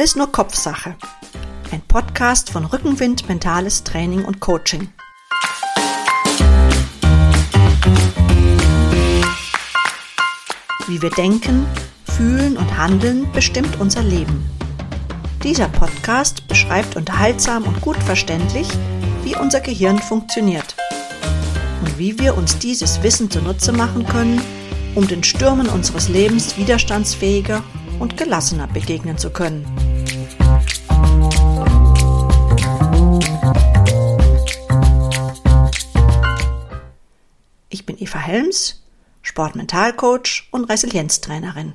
Alles nur Kopfsache. Ein Podcast von Rückenwind Mentales Training und Coaching. Wie wir denken, fühlen und handeln, bestimmt unser Leben. Dieser Podcast beschreibt unterhaltsam und gut verständlich, wie unser Gehirn funktioniert und wie wir uns dieses Wissen zunutze machen können, um den Stürmen unseres Lebens widerstandsfähiger und gelassener begegnen zu können. Ich bin Eva Helms, Sportmentalcoach und Resilienztrainerin.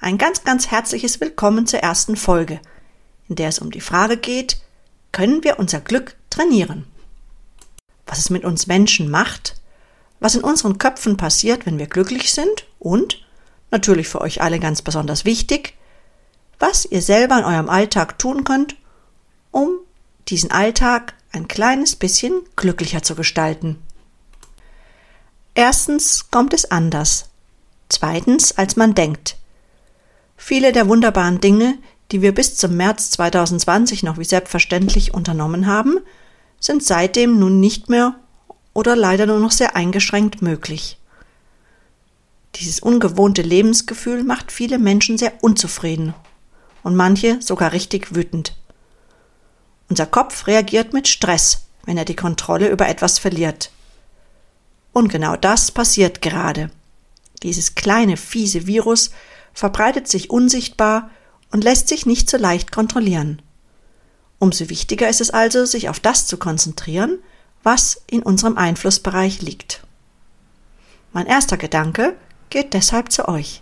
Ein ganz, ganz herzliches Willkommen zur ersten Folge, in der es um die Frage geht, können wir unser Glück trainieren? Was es mit uns Menschen macht, was in unseren Köpfen passiert, wenn wir glücklich sind und, natürlich für euch alle ganz besonders wichtig, was ihr selber in eurem Alltag tun könnt, um diesen Alltag ein kleines bisschen glücklicher zu gestalten. Erstens kommt es anders. Zweitens, als man denkt. Viele der wunderbaren Dinge, die wir bis zum März 2020 noch wie selbstverständlich unternommen haben, sind seitdem nun nicht mehr oder leider nur noch sehr eingeschränkt möglich. Dieses ungewohnte Lebensgefühl macht viele Menschen sehr unzufrieden und manche sogar richtig wütend. Unser Kopf reagiert mit Stress, wenn er die Kontrolle über etwas verliert. Und genau das passiert gerade. Dieses kleine, fiese Virus verbreitet sich unsichtbar und lässt sich nicht so leicht kontrollieren. Umso wichtiger ist es also, sich auf das zu konzentrieren, was in unserem Einflussbereich liegt. Mein erster Gedanke geht deshalb zu euch.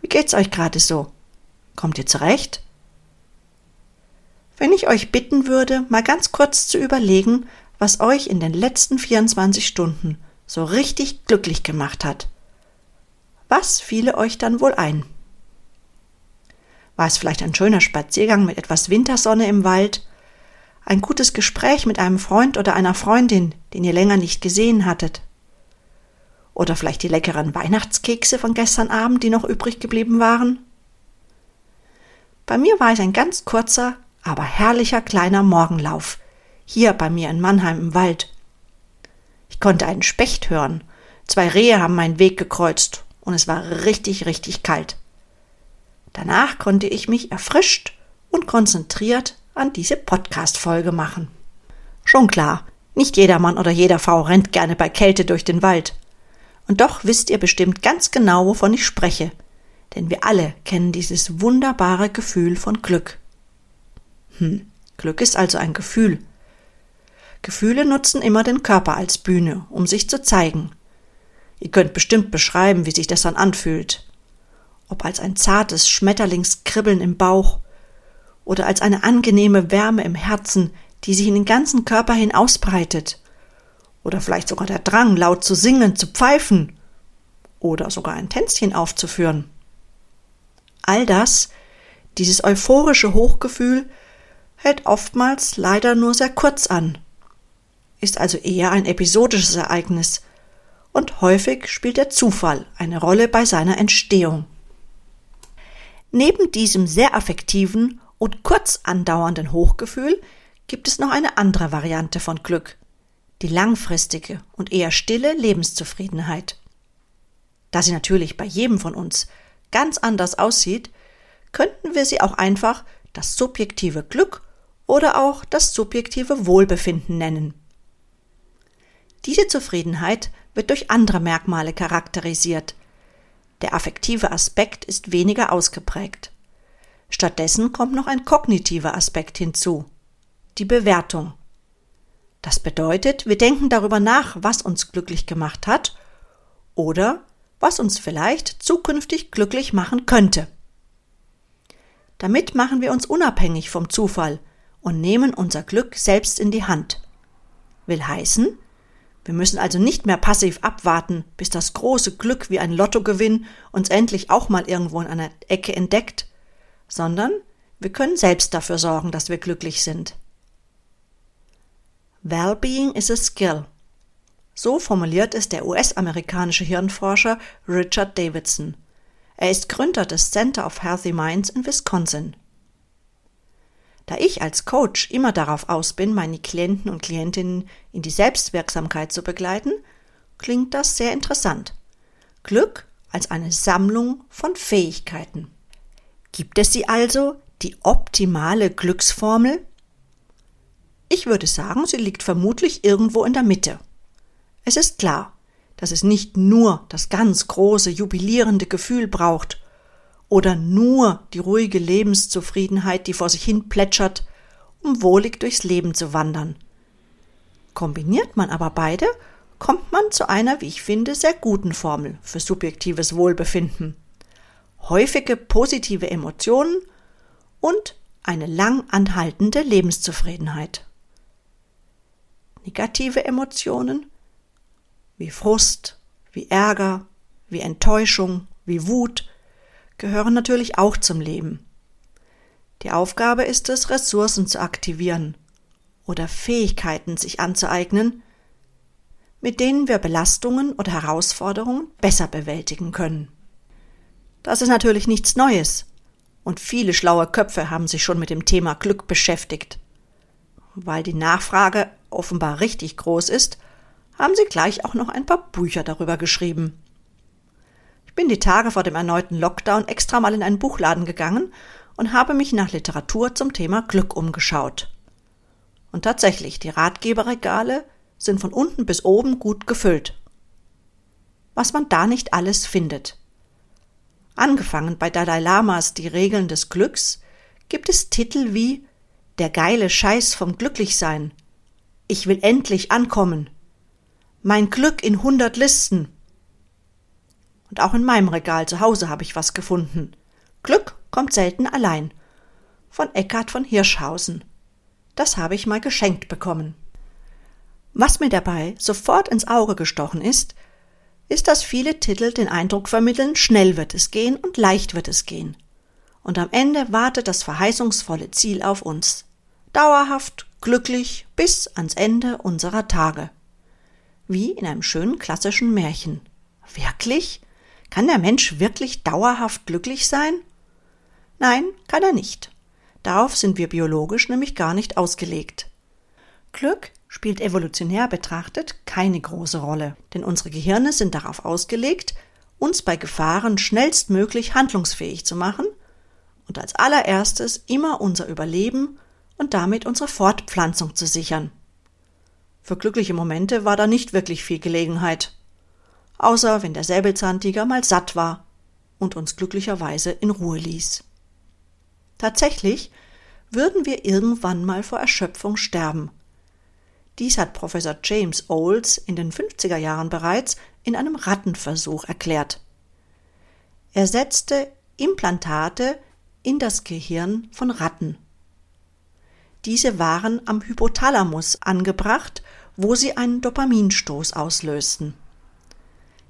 Wie geht's euch gerade so? Kommt ihr zurecht? Wenn ich euch bitten würde, mal ganz kurz zu überlegen, was euch in den letzten 24 Stunden so richtig glücklich gemacht hat. Was fiele euch dann wohl ein? War es vielleicht ein schöner Spaziergang mit etwas Wintersonne im Wald, ein gutes Gespräch mit einem Freund oder einer Freundin, den ihr länger nicht gesehen hattet. Oder vielleicht die leckeren Weihnachtskekse von gestern Abend, die noch übrig geblieben waren. Bei mir war es ein ganz kurzer, aber herrlicher kleiner Morgenlauf, hier bei mir in Mannheim im Wald. Ich konnte einen Specht hören, zwei Rehe haben meinen Weg gekreuzt und es war richtig, richtig kalt. Danach konnte ich mich erfrischt und konzentriert an diese Podcast-Folge machen. Schon klar, nicht jeder Mann oder jeder Frau rennt gerne bei Kälte durch den Wald. Und doch wisst ihr bestimmt ganz genau, wovon ich spreche, denn wir alle kennen dieses wunderbare Gefühl von Glück. Hm, Glück ist also ein Gefühl. Gefühle nutzen immer den Körper als Bühne, um sich zu zeigen. Ihr könnt bestimmt beschreiben, wie sich das dann anfühlt. Ob als ein zartes Schmetterlingskribbeln im Bauch oder als eine angenehme Wärme im Herzen, die sich in den ganzen Körper hin ausbreitet. Oder vielleicht sogar der Drang, laut zu singen, zu pfeifen. Oder sogar ein Tänzchen aufzuführen. All das, dieses euphorische Hochgefühl, hält oftmals leider nur sehr kurz an, ist also eher ein episodisches Ereignis, und häufig spielt der Zufall eine Rolle bei seiner Entstehung. Neben diesem sehr affektiven und kurz andauernden Hochgefühl gibt es noch eine andere Variante von Glück, die langfristige und eher stille Lebenszufriedenheit. Da sie natürlich bei jedem von uns ganz anders aussieht, könnten wir sie auch einfach das subjektive Glück oder auch das subjektive Wohlbefinden nennen. Diese Zufriedenheit wird durch andere Merkmale charakterisiert. Der affektive Aspekt ist weniger ausgeprägt. Stattdessen kommt noch ein kognitiver Aspekt hinzu, die Bewertung. Das bedeutet, wir denken darüber nach, was uns glücklich gemacht hat oder was uns vielleicht zukünftig glücklich machen könnte. Damit machen wir uns unabhängig vom Zufall und nehmen unser Glück selbst in die Hand. Will heißen, wir müssen also nicht mehr passiv abwarten, bis das große Glück wie ein Lottogewinn uns endlich auch mal irgendwo in einer Ecke entdeckt, sondern wir können selbst dafür sorgen, dass wir glücklich sind. Wellbeing is a skill. So formuliert es der US-amerikanische Hirnforscher Richard Davidson. Er ist Gründer des Center of Healthy Minds in Wisconsin. Da ich als Coach immer darauf aus bin, meine Klienten und Klientinnen in die Selbstwirksamkeit zu begleiten, klingt das sehr interessant. Glück als eine Sammlung von Fähigkeiten. Gibt es sie also, die optimale Glücksformel? Ich würde sagen, sie liegt vermutlich irgendwo in der Mitte. Es ist klar, dass es nicht nur das ganz große, jubilierende Gefühl braucht oder nur die ruhige Lebenszufriedenheit, die vor sich hin plätschert, um wohlig durchs Leben zu wandern. Kombiniert man aber beide, kommt man zu einer, wie ich finde, sehr guten Formel für subjektives Wohlbefinden. Häufige positive Emotionen und eine lang anhaltende Lebenszufriedenheit. Negative Emotionen wie Frust, wie Ärger, wie Enttäuschung, wie Wut gehören natürlich auch zum Leben. Die Aufgabe ist es, Ressourcen zu aktivieren oder Fähigkeiten sich anzueignen, mit denen wir Belastungen oder Herausforderungen besser bewältigen können. Das ist natürlich nichts Neues, und viele schlaue Köpfe haben sich schon mit dem Thema Glück beschäftigt. Weil die Nachfrage offenbar richtig groß ist, haben sie gleich auch noch ein paar Bücher darüber geschrieben. Bin die Tage vor dem erneuten Lockdown extra mal in einen Buchladen gegangen und habe mich nach Literatur zum Thema Glück umgeschaut. Und tatsächlich, die Ratgeberregale sind von unten bis oben gut gefüllt. Was man da nicht alles findet. Angefangen bei Dalai Lamas Die Regeln des Glücks gibt es Titel wie Der geile Scheiß vom Glücklichsein, Ich will endlich ankommen, Mein Glück in hundert Listen. Und auch in meinem Regal zu Hause habe ich was gefunden. Glück kommt selten allein. Von Eckhard von Hirschhausen. Das habe ich mal geschenkt bekommen. Was mir dabei sofort ins Auge gestochen ist, ist, dass viele Titel den Eindruck vermitteln, schnell wird es gehen und leicht wird es gehen. Und am Ende wartet das verheißungsvolle Ziel auf uns. Dauerhaft, glücklich bis ans Ende unserer Tage. Wie in einem schönen klassischen Märchen. Wirklich? Kann der Mensch wirklich dauerhaft glücklich sein? Nein, kann er nicht. Darauf sind wir biologisch nämlich gar nicht ausgelegt. Glück spielt evolutionär betrachtet keine große Rolle, denn unsere Gehirne sind darauf ausgelegt, uns bei Gefahren schnellstmöglich handlungsfähig zu machen und als allererstes immer unser Überleben und damit unsere Fortpflanzung zu sichern. Für glückliche Momente war da nicht wirklich viel Gelegenheit, außer wenn der Säbelzahntiger mal satt war und uns glücklicherweise in Ruhe ließ. Tatsächlich würden wir irgendwann mal vor Erschöpfung sterben, dies hat Professor James Olds in den 50er Jahren bereits in einem Rattenversuch erklärt. Er setzte Implantate in das Gehirn von Ratten. Diese waren am Hypothalamus angebracht, wo sie einen Dopaminstoß auslösten.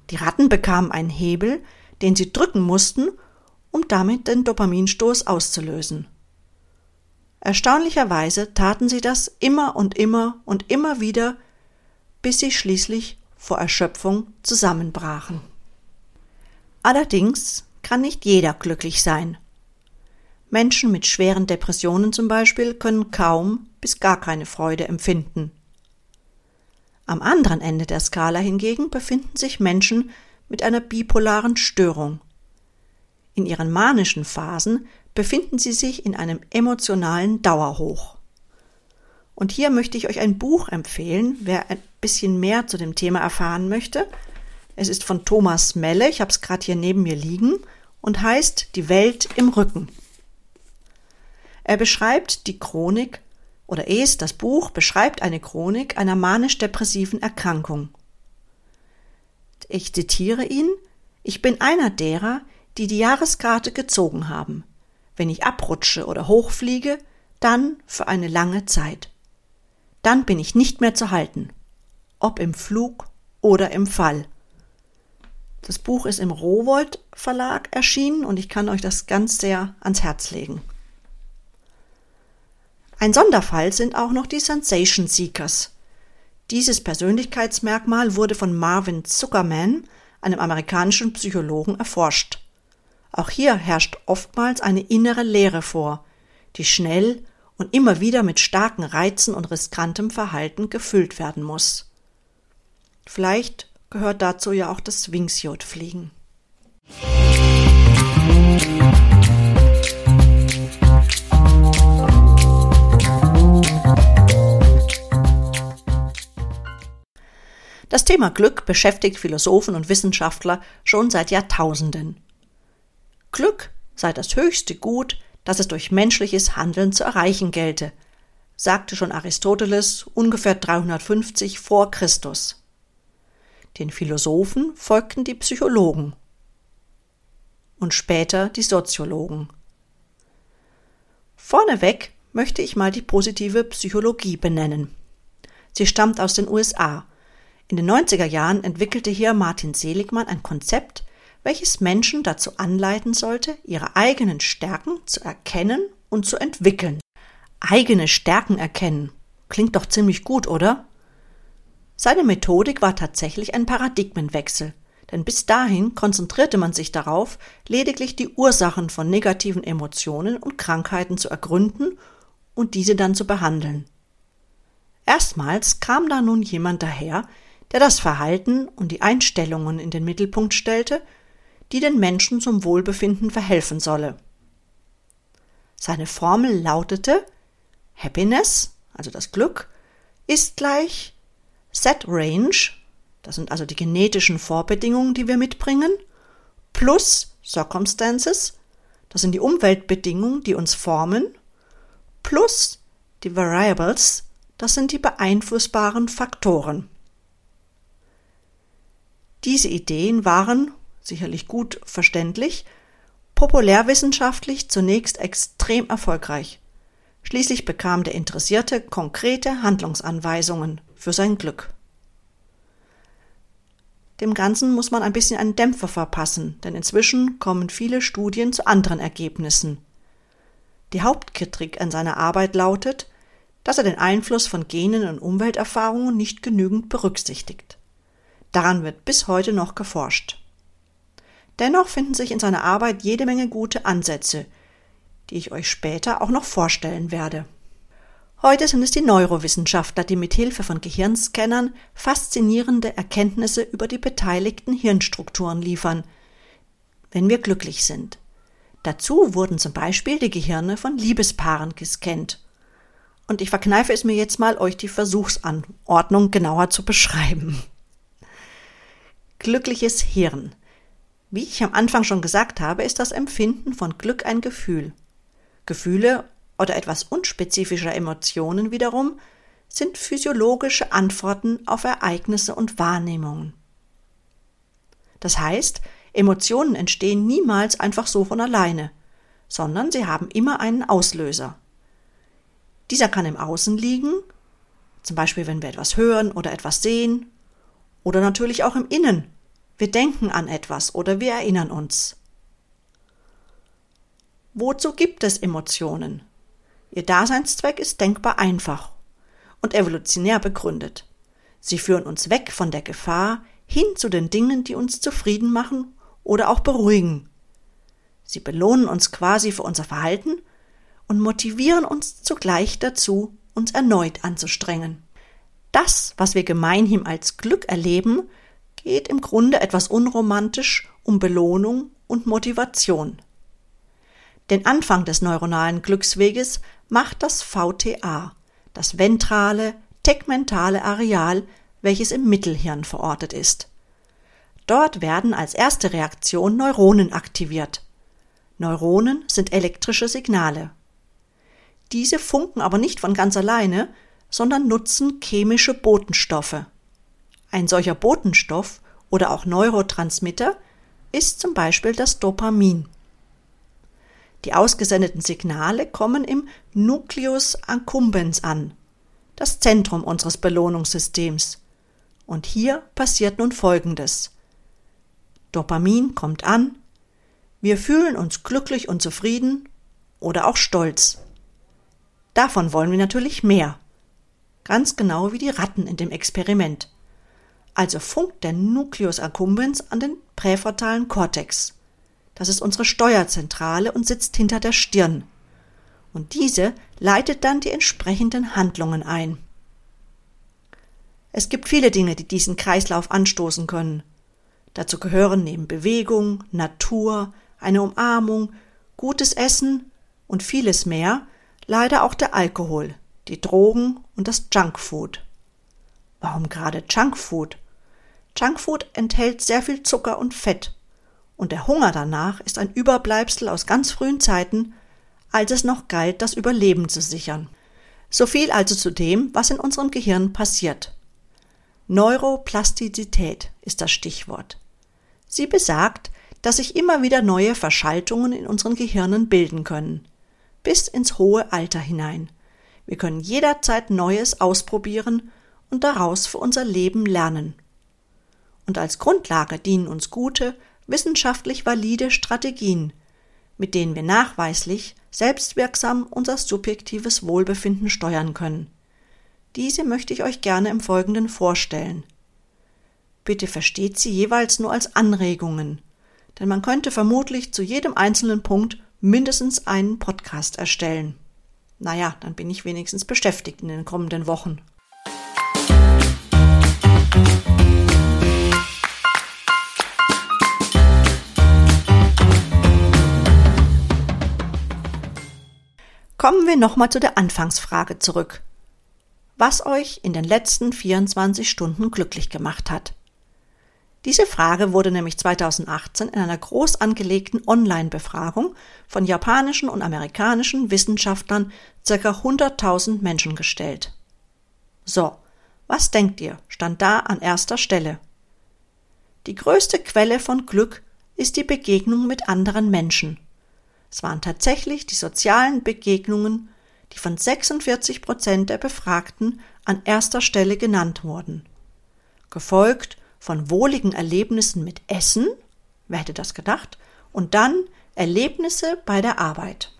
Die Ratten bekamen einen Hebel, den sie drücken mussten, um damit den Dopaminstoß auszulösen. Erstaunlicherweise taten sie das immer und immer und immer wieder, bis sie schließlich vor Erschöpfung zusammenbrachen. Allerdings kann nicht jeder glücklich sein. Menschen mit schweren Depressionen zum Beispiel können kaum bis gar keine Freude empfinden. Am anderen Ende der Skala hingegen befinden sich Menschen mit einer bipolaren Störung. In ihren manischen Phasen befinden Sie sich in einem emotionalen Dauerhoch. Und hier möchte ich euch ein Buch empfehlen, wer ein bisschen mehr zu dem Thema erfahren möchte. Es ist von Thomas Melle, ich habe es gerade hier neben mir liegen, und heißt Die Welt im Rücken. Er beschreibt die Chronik, oder es, das Buch, beschreibt eine Chronik einer manisch-depressiven Erkrankung. Ich zitiere ihn, ich bin einer derer, die die Jahreskarte gezogen haben. Wenn ich abrutsche oder hochfliege, dann für eine lange Zeit. Dann bin ich nicht mehr zu halten, ob im Flug oder im Fall. Das Buch ist im Rowold Verlag erschienen und ich kann euch das ganz sehr ans Herz legen. Ein Sonderfall sind auch noch die Sensation Seekers. Dieses Persönlichkeitsmerkmal wurde von Marvin Zuckerman, einem amerikanischen Psychologen, erforscht. Auch hier herrscht oftmals eine innere Leere vor, die schnell und immer wieder mit starken Reizen und riskantem Verhalten gefüllt werden muss. Vielleicht gehört dazu ja auch das Wingsjodfliegen. Das Thema Glück beschäftigt Philosophen und Wissenschaftler schon seit Jahrtausenden. Glück sei das höchste Gut, das es durch menschliches Handeln zu erreichen gelte, sagte schon Aristoteles ungefähr 350 vor Christus. Den Philosophen folgten die Psychologen und später die Soziologen. Vorneweg möchte ich mal die positive Psychologie benennen. Sie stammt aus den USA in den 90er Jahren entwickelte hier Martin Seligmann ein Konzept, welches Menschen dazu anleiten sollte, ihre eigenen Stärken zu erkennen und zu entwickeln. Eigene Stärken erkennen. Klingt doch ziemlich gut, oder? Seine Methodik war tatsächlich ein Paradigmenwechsel, denn bis dahin konzentrierte man sich darauf, lediglich die Ursachen von negativen Emotionen und Krankheiten zu ergründen und diese dann zu behandeln. Erstmals kam da nun jemand daher, der das Verhalten und die Einstellungen in den Mittelpunkt stellte, die den Menschen zum Wohlbefinden verhelfen solle. Seine Formel lautete Happiness, also das Glück, ist gleich Set Range, das sind also die genetischen Vorbedingungen, die wir mitbringen, plus Circumstances, das sind die Umweltbedingungen, die uns formen, plus die Variables, das sind die beeinflussbaren Faktoren. Diese Ideen waren, sicherlich gut verständlich, populärwissenschaftlich zunächst extrem erfolgreich. Schließlich bekam der Interessierte konkrete Handlungsanweisungen für sein Glück. Dem Ganzen muss man ein bisschen einen Dämpfer verpassen, denn inzwischen kommen viele Studien zu anderen Ergebnissen. Die Hauptkritik an seiner Arbeit lautet, dass er den Einfluss von Genen und Umwelterfahrungen nicht genügend berücksichtigt. Daran wird bis heute noch geforscht. Dennoch finden sich in seiner Arbeit jede Menge gute Ansätze, die ich euch später auch noch vorstellen werde. Heute sind es die Neurowissenschaftler, die mit Hilfe von Gehirnscannern faszinierende Erkenntnisse über die beteiligten Hirnstrukturen liefern, wenn wir glücklich sind. Dazu wurden zum Beispiel die Gehirne von Liebespaaren gescannt. Und ich verkneife es mir jetzt mal, euch die Versuchsanordnung genauer zu beschreiben glückliches Hirn. Wie ich am Anfang schon gesagt habe, ist das Empfinden von Glück ein Gefühl. Gefühle oder etwas unspezifischer Emotionen wiederum sind physiologische Antworten auf Ereignisse und Wahrnehmungen. Das heißt, Emotionen entstehen niemals einfach so von alleine, sondern sie haben immer einen Auslöser. Dieser kann im Außen liegen, zum Beispiel wenn wir etwas hören oder etwas sehen, oder natürlich auch im Innen, wir denken an etwas oder wir erinnern uns. Wozu gibt es Emotionen? Ihr Daseinszweck ist denkbar einfach und evolutionär begründet. Sie führen uns weg von der Gefahr hin zu den Dingen, die uns zufrieden machen oder auch beruhigen. Sie belohnen uns quasi für unser Verhalten und motivieren uns zugleich dazu, uns erneut anzustrengen. Das, was wir gemeinhin als Glück erleben, geht im Grunde etwas unromantisch um Belohnung und Motivation. Den Anfang des neuronalen Glücksweges macht das VTA, das ventrale, tegmentale Areal, welches im Mittelhirn verortet ist. Dort werden als erste Reaktion Neuronen aktiviert. Neuronen sind elektrische Signale. Diese funken aber nicht von ganz alleine, sondern nutzen chemische Botenstoffe. Ein solcher Botenstoff oder auch Neurotransmitter ist zum Beispiel das Dopamin. Die ausgesendeten Signale kommen im Nucleus accumbens an, das Zentrum unseres Belohnungssystems. Und hier passiert nun Folgendes. Dopamin kommt an, wir fühlen uns glücklich und zufrieden oder auch stolz. Davon wollen wir natürlich mehr. Ganz genau wie die Ratten in dem Experiment also funkt der Nucleus accumbens an den präfrontalen Kortex. Das ist unsere Steuerzentrale und sitzt hinter der Stirn. Und diese leitet dann die entsprechenden Handlungen ein. Es gibt viele Dinge, die diesen Kreislauf anstoßen können. Dazu gehören neben Bewegung, Natur, eine Umarmung, gutes Essen und vieles mehr leider auch der Alkohol, die Drogen und das Junkfood. Warum gerade Junkfood? Junkfood enthält sehr viel Zucker und Fett, und der Hunger danach ist ein Überbleibsel aus ganz frühen Zeiten, als es noch galt, das Überleben zu sichern. So viel also zu dem, was in unserem Gehirn passiert. Neuroplastizität ist das Stichwort. Sie besagt, dass sich immer wieder neue Verschaltungen in unseren Gehirnen bilden können, bis ins hohe Alter hinein. Wir können jederzeit Neues ausprobieren und daraus für unser Leben lernen. Und als Grundlage dienen uns gute, wissenschaftlich valide Strategien, mit denen wir nachweislich selbstwirksam unser subjektives Wohlbefinden steuern können. Diese möchte ich euch gerne im Folgenden vorstellen. Bitte versteht sie jeweils nur als Anregungen, denn man könnte vermutlich zu jedem einzelnen Punkt mindestens einen Podcast erstellen. Naja, dann bin ich wenigstens beschäftigt in den kommenden Wochen. Kommen wir nochmal zu der Anfangsfrage zurück. Was euch in den letzten 24 Stunden glücklich gemacht hat? Diese Frage wurde nämlich 2018 in einer groß angelegten Online-Befragung von japanischen und amerikanischen Wissenschaftlern ca. 100.000 Menschen gestellt. So, was denkt ihr, stand da an erster Stelle? Die größte Quelle von Glück ist die Begegnung mit anderen Menschen. Es waren tatsächlich die sozialen Begegnungen, die von 46 Prozent der Befragten an erster Stelle genannt wurden. Gefolgt von wohligen Erlebnissen mit Essen, wer hätte das gedacht, und dann Erlebnisse bei der Arbeit.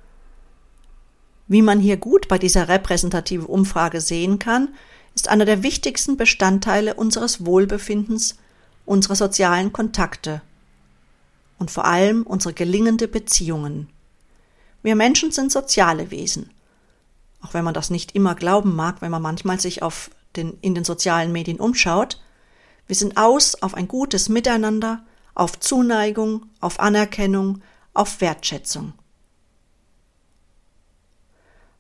Wie man hier gut bei dieser repräsentativen Umfrage sehen kann, ist einer der wichtigsten Bestandteile unseres Wohlbefindens unsere sozialen Kontakte und vor allem unsere gelingende Beziehungen. Wir Menschen sind soziale Wesen. Auch wenn man das nicht immer glauben mag, wenn man manchmal sich auf den, in den sozialen Medien umschaut. Wir sind aus auf ein gutes Miteinander, auf Zuneigung, auf Anerkennung, auf Wertschätzung.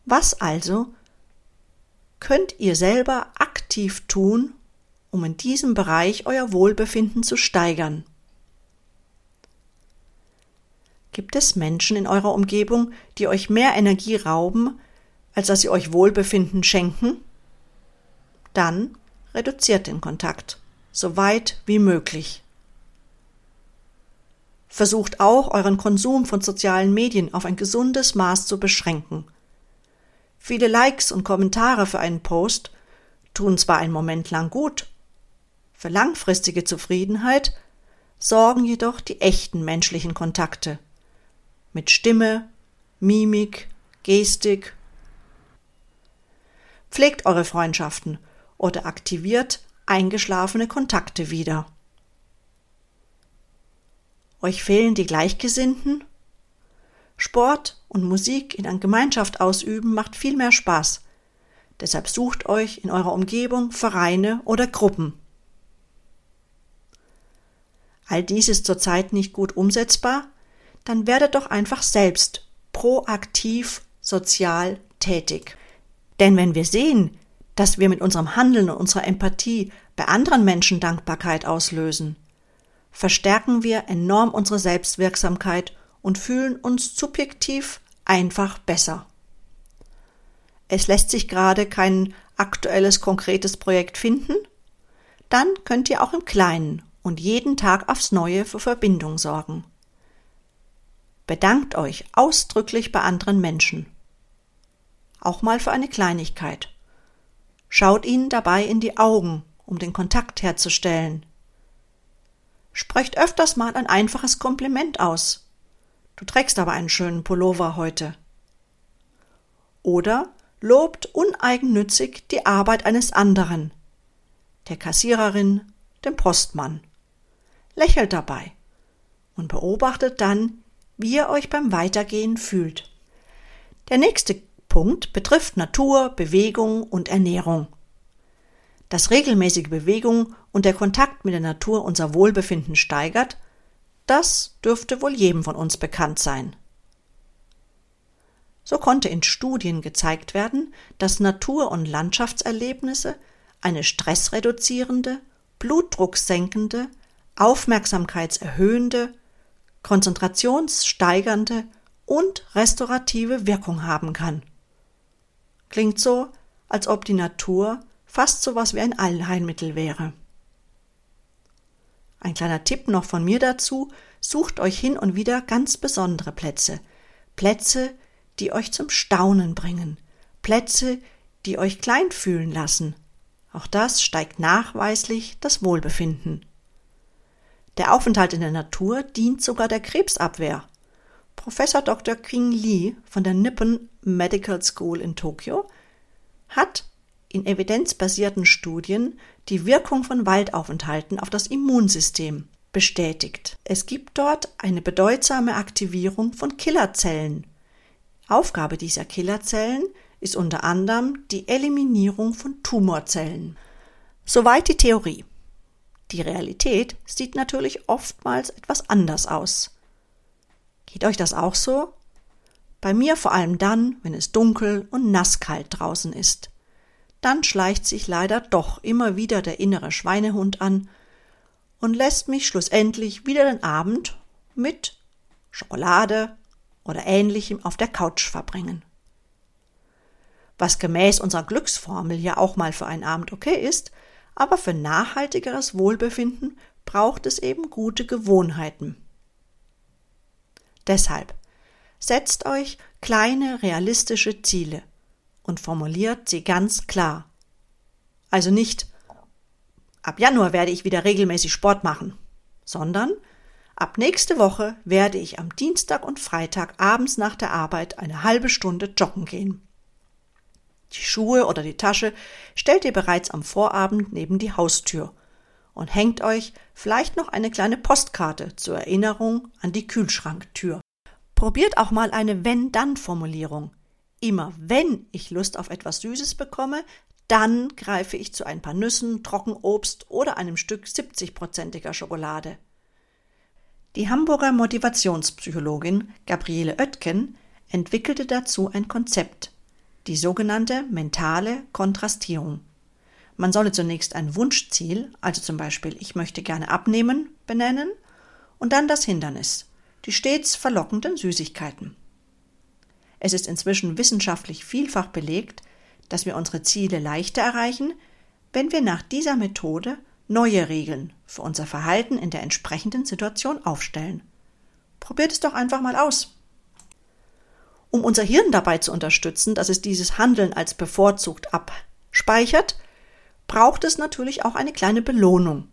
Was also könnt ihr selber aktiv tun, um in diesem Bereich euer Wohlbefinden zu steigern? Gibt es Menschen in eurer Umgebung, die euch mehr Energie rauben, als dass sie euch Wohlbefinden schenken? Dann reduziert den Kontakt, so weit wie möglich. Versucht auch, euren Konsum von sozialen Medien auf ein gesundes Maß zu beschränken. Viele Likes und Kommentare für einen Post tun zwar einen Moment lang gut, für langfristige Zufriedenheit sorgen jedoch die echten menschlichen Kontakte, mit Stimme, Mimik, Gestik. Pflegt eure Freundschaften oder aktiviert eingeschlafene Kontakte wieder. Euch fehlen die Gleichgesinnten? Sport und Musik in einer Gemeinschaft ausüben macht viel mehr Spaß. Deshalb sucht euch in eurer Umgebung Vereine oder Gruppen. All dies ist zurzeit nicht gut umsetzbar, dann werdet doch einfach selbst proaktiv sozial tätig. Denn wenn wir sehen, dass wir mit unserem Handeln und unserer Empathie bei anderen Menschen Dankbarkeit auslösen, verstärken wir enorm unsere Selbstwirksamkeit und fühlen uns subjektiv einfach besser. Es lässt sich gerade kein aktuelles konkretes Projekt finden? Dann könnt ihr auch im Kleinen und jeden Tag aufs Neue für Verbindung sorgen. Bedankt euch ausdrücklich bei anderen Menschen. Auch mal für eine Kleinigkeit. Schaut ihnen dabei in die Augen, um den Kontakt herzustellen. Sprecht öfters mal ein einfaches Kompliment aus. Du trägst aber einen schönen Pullover heute. Oder lobt uneigennützig die Arbeit eines anderen, der Kassiererin, dem Postmann. Lächelt dabei und beobachtet dann, wie ihr euch beim Weitergehen fühlt. Der nächste Punkt betrifft Natur, Bewegung und Ernährung. Dass regelmäßige Bewegung und der Kontakt mit der Natur unser Wohlbefinden steigert, das dürfte wohl jedem von uns bekannt sein. So konnte in Studien gezeigt werden, dass Natur- und Landschaftserlebnisse eine stressreduzierende, blutdrucksenkende, aufmerksamkeitserhöhende, konzentrationssteigernde und restaurative Wirkung haben kann. Klingt so, als ob die Natur fast so was wie ein Allheilmittel wäre. Ein kleiner Tipp noch von mir dazu, sucht euch hin und wieder ganz besondere Plätze. Plätze, die euch zum Staunen bringen. Plätze, die euch klein fühlen lassen. Auch das steigt nachweislich das Wohlbefinden. Der Aufenthalt in der Natur dient sogar der Krebsabwehr. Professor Dr. King Lee von der Nippon Medical School in Tokio hat in evidenzbasierten Studien die Wirkung von Waldaufenthalten auf das Immunsystem bestätigt. Es gibt dort eine bedeutsame Aktivierung von Killerzellen. Aufgabe dieser Killerzellen ist unter anderem die Eliminierung von Tumorzellen. Soweit die Theorie. Die Realität sieht natürlich oftmals etwas anders aus. Geht euch das auch so? Bei mir vor allem dann, wenn es dunkel und nasskalt draußen ist. Dann schleicht sich leider doch immer wieder der innere Schweinehund an und lässt mich schlussendlich wieder den Abend mit Schokolade oder ähnlichem auf der Couch verbringen. Was gemäß unserer Glücksformel ja auch mal für einen Abend okay ist, aber für nachhaltigeres Wohlbefinden braucht es eben gute Gewohnheiten. Deshalb setzt euch kleine realistische Ziele und formuliert sie ganz klar. Also nicht ab Januar werde ich wieder regelmäßig Sport machen, sondern ab nächste Woche werde ich am Dienstag und Freitag abends nach der Arbeit eine halbe Stunde joggen gehen. Die Schuhe oder die Tasche stellt ihr bereits am Vorabend neben die Haustür und hängt euch vielleicht noch eine kleine Postkarte zur Erinnerung an die Kühlschranktür. Probiert auch mal eine Wenn-Dann-Formulierung. Immer wenn ich Lust auf etwas Süßes bekomme, dann greife ich zu ein paar Nüssen, Trockenobst oder einem Stück 70-prozentiger Schokolade. Die Hamburger Motivationspsychologin Gabriele Oetken entwickelte dazu ein Konzept, die sogenannte mentale Kontrastierung. Man solle zunächst ein Wunschziel, also zum Beispiel ich möchte gerne abnehmen, benennen und dann das Hindernis, die stets verlockenden Süßigkeiten. Es ist inzwischen wissenschaftlich vielfach belegt, dass wir unsere Ziele leichter erreichen, wenn wir nach dieser Methode neue Regeln für unser Verhalten in der entsprechenden Situation aufstellen. Probiert es doch einfach mal aus. Um unser Hirn dabei zu unterstützen, dass es dieses Handeln als bevorzugt abspeichert, braucht es natürlich auch eine kleine Belohnung.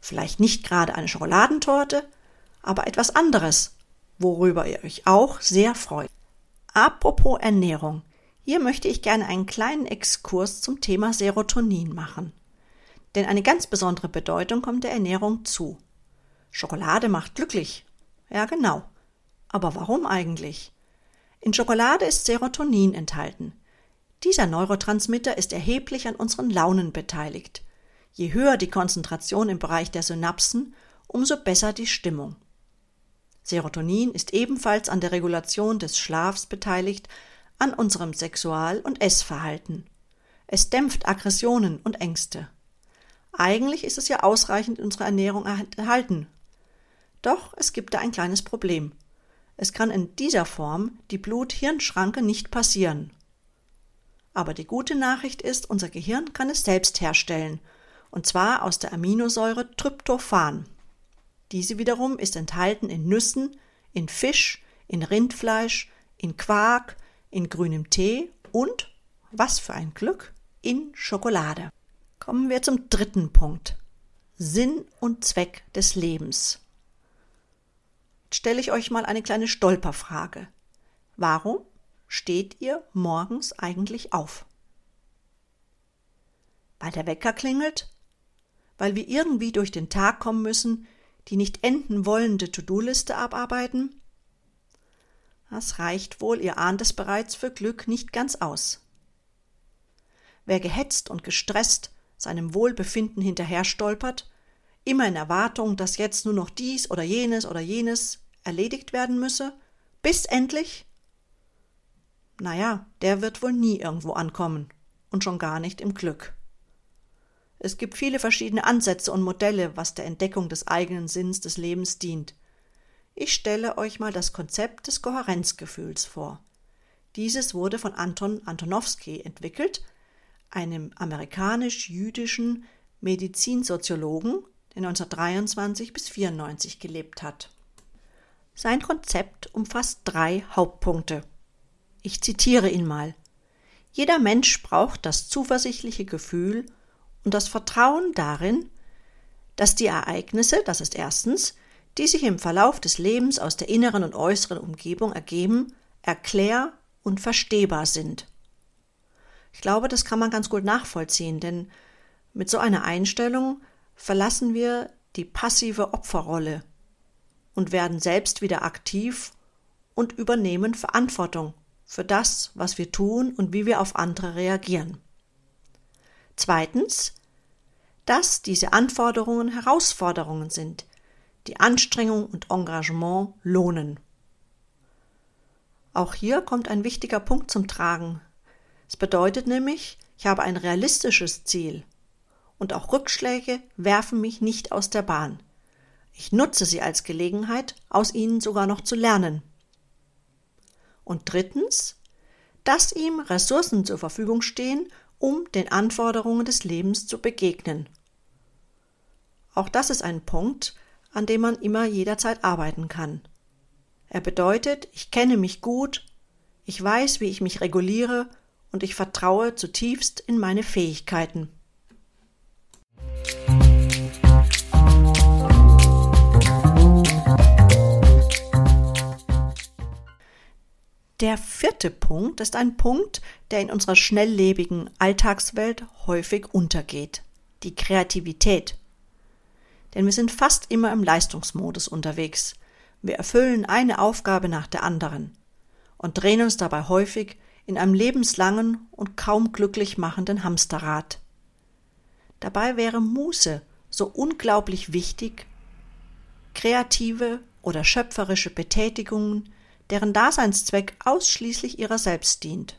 Vielleicht nicht gerade eine Schokoladentorte, aber etwas anderes, worüber ihr euch auch sehr freut. Apropos Ernährung. Hier möchte ich gerne einen kleinen Exkurs zum Thema Serotonin machen. Denn eine ganz besondere Bedeutung kommt der Ernährung zu. Schokolade macht glücklich. Ja, genau. Aber warum eigentlich? In Schokolade ist Serotonin enthalten. Dieser Neurotransmitter ist erheblich an unseren Launen beteiligt. Je höher die Konzentration im Bereich der Synapsen, umso besser die Stimmung. Serotonin ist ebenfalls an der Regulation des Schlafs beteiligt, an unserem Sexual- und Essverhalten. Es dämpft Aggressionen und Ängste. Eigentlich ist es ja ausreichend in unserer Ernährung enthalten. Doch es gibt da ein kleines Problem. Es kann in dieser Form die Blut-Hirn-Schranke nicht passieren. Aber die gute Nachricht ist, unser Gehirn kann es selbst herstellen, und zwar aus der Aminosäure Tryptophan. Diese wiederum ist enthalten in Nüssen, in Fisch, in Rindfleisch, in Quark, in grünem Tee und, was für ein Glück, in Schokolade. Kommen wir zum dritten Punkt. Sinn und Zweck des Lebens stelle ich euch mal eine kleine Stolperfrage. Warum steht ihr morgens eigentlich auf? Weil der Wecker klingelt? Weil wir irgendwie durch den Tag kommen müssen, die nicht enden wollende To-Do-Liste abarbeiten? Das reicht wohl, ihr ahnt es bereits, für Glück nicht ganz aus. Wer gehetzt und gestresst seinem Wohlbefinden hinterher stolpert, immer in Erwartung, dass jetzt nur noch dies oder jenes oder jenes erledigt werden müsse, bis endlich, naja, der wird wohl nie irgendwo ankommen und schon gar nicht im Glück. Es gibt viele verschiedene Ansätze und Modelle, was der Entdeckung des eigenen Sinns des Lebens dient. Ich stelle euch mal das Konzept des Kohärenzgefühls vor. Dieses wurde von Anton Antonowski entwickelt, einem amerikanisch-jüdischen Medizinsoziologen, der 1923 bis 1994 gelebt hat. Sein Konzept umfasst drei Hauptpunkte. Ich zitiere ihn mal. Jeder Mensch braucht das zuversichtliche Gefühl und das Vertrauen darin, dass die Ereignisse, das ist erstens, die sich im Verlauf des Lebens aus der inneren und äußeren Umgebung ergeben, erklär- und verstehbar sind. Ich glaube, das kann man ganz gut nachvollziehen, denn mit so einer Einstellung verlassen wir die passive Opferrolle und werden selbst wieder aktiv und übernehmen Verantwortung für das, was wir tun und wie wir auf andere reagieren. Zweitens, dass diese Anforderungen Herausforderungen sind, die Anstrengung und Engagement lohnen. Auch hier kommt ein wichtiger Punkt zum Tragen. Es bedeutet nämlich, ich habe ein realistisches Ziel und auch Rückschläge werfen mich nicht aus der Bahn. Ich nutze sie als Gelegenheit, aus ihnen sogar noch zu lernen. Und drittens, dass ihm Ressourcen zur Verfügung stehen, um den Anforderungen des Lebens zu begegnen. Auch das ist ein Punkt, an dem man immer jederzeit arbeiten kann. Er bedeutet, ich kenne mich gut, ich weiß, wie ich mich reguliere und ich vertraue zutiefst in meine Fähigkeiten. Der vierte Punkt ist ein Punkt, der in unserer schnelllebigen Alltagswelt häufig untergeht. Die Kreativität. Denn wir sind fast immer im Leistungsmodus unterwegs. Wir erfüllen eine Aufgabe nach der anderen und drehen uns dabei häufig in einem lebenslangen und kaum glücklich machenden Hamsterrad. Dabei wäre Muße so unglaublich wichtig, kreative oder schöpferische Betätigungen deren Daseinszweck ausschließlich ihrer selbst dient.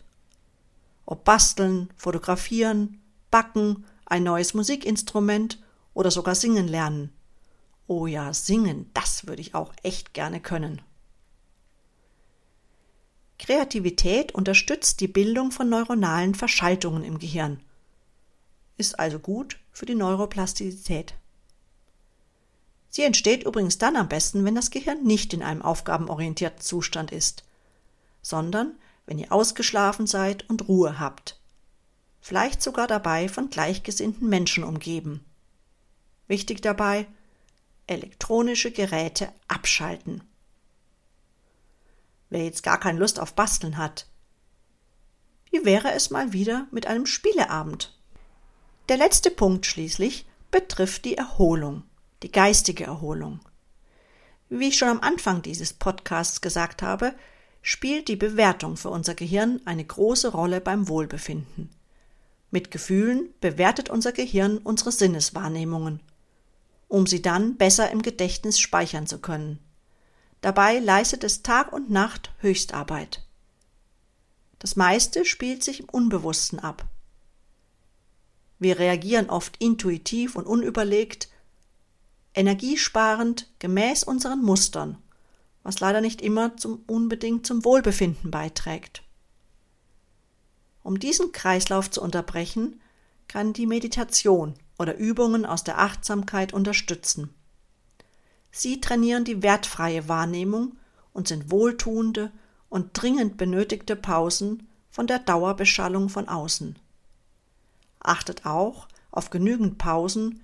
Ob basteln, fotografieren, backen, ein neues Musikinstrument oder sogar singen lernen. Oh ja, singen, das würde ich auch echt gerne können. Kreativität unterstützt die Bildung von neuronalen Verschaltungen im Gehirn, ist also gut für die Neuroplastizität. Sie entsteht übrigens dann am besten, wenn das Gehirn nicht in einem aufgabenorientierten Zustand ist, sondern wenn ihr ausgeschlafen seid und Ruhe habt. Vielleicht sogar dabei von gleichgesinnten Menschen umgeben. Wichtig dabei, elektronische Geräte abschalten. Wer jetzt gar keine Lust auf Basteln hat, wie wäre es mal wieder mit einem Spieleabend? Der letzte Punkt schließlich betrifft die Erholung die geistige Erholung. Wie ich schon am Anfang dieses Podcasts gesagt habe, spielt die Bewertung für unser Gehirn eine große Rolle beim Wohlbefinden. Mit Gefühlen bewertet unser Gehirn unsere Sinneswahrnehmungen, um sie dann besser im Gedächtnis speichern zu können. Dabei leistet es Tag und Nacht Höchstarbeit. Das meiste spielt sich im Unbewussten ab. Wir reagieren oft intuitiv und unüberlegt energiesparend gemäß unseren Mustern, was leider nicht immer zum, unbedingt zum Wohlbefinden beiträgt. Um diesen Kreislauf zu unterbrechen, kann die Meditation oder Übungen aus der Achtsamkeit unterstützen. Sie trainieren die wertfreie Wahrnehmung und sind wohltuende und dringend benötigte Pausen von der Dauerbeschallung von außen. Achtet auch auf genügend Pausen,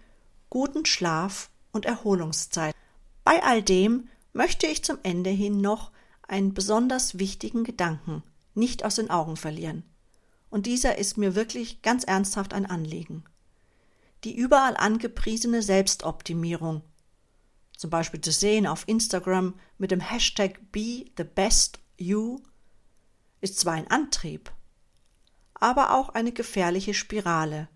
guten Schlaf und Erholungszeit. Bei all dem möchte ich zum Ende hin noch einen besonders wichtigen Gedanken nicht aus den Augen verlieren. Und dieser ist mir wirklich ganz ernsthaft ein Anliegen. Die überall angepriesene Selbstoptimierung, zum Beispiel zu sehen auf Instagram mit dem Hashtag Be the Best You ist zwar ein Antrieb, aber auch eine gefährliche Spirale,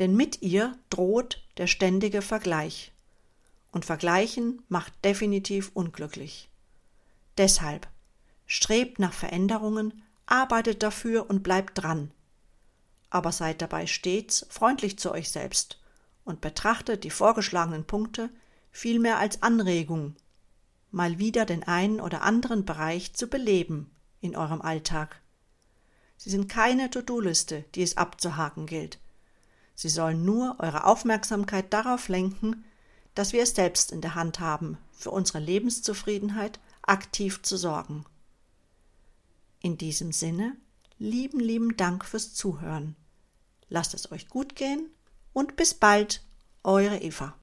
denn mit ihr droht der ständige Vergleich, und Vergleichen macht definitiv unglücklich. Deshalb strebt nach Veränderungen, arbeitet dafür und bleibt dran, aber seid dabei stets freundlich zu euch selbst und betrachtet die vorgeschlagenen Punkte vielmehr als Anregung, mal wieder den einen oder anderen Bereich zu beleben in eurem Alltag. Sie sind keine To-Do-Liste, die es abzuhaken gilt. Sie sollen nur eure Aufmerksamkeit darauf lenken, dass wir es selbst in der Hand haben, für unsere Lebenszufriedenheit aktiv zu sorgen. In diesem Sinne, lieben, lieben Dank fürs Zuhören. Lasst es euch gut gehen und bis bald, eure Eva.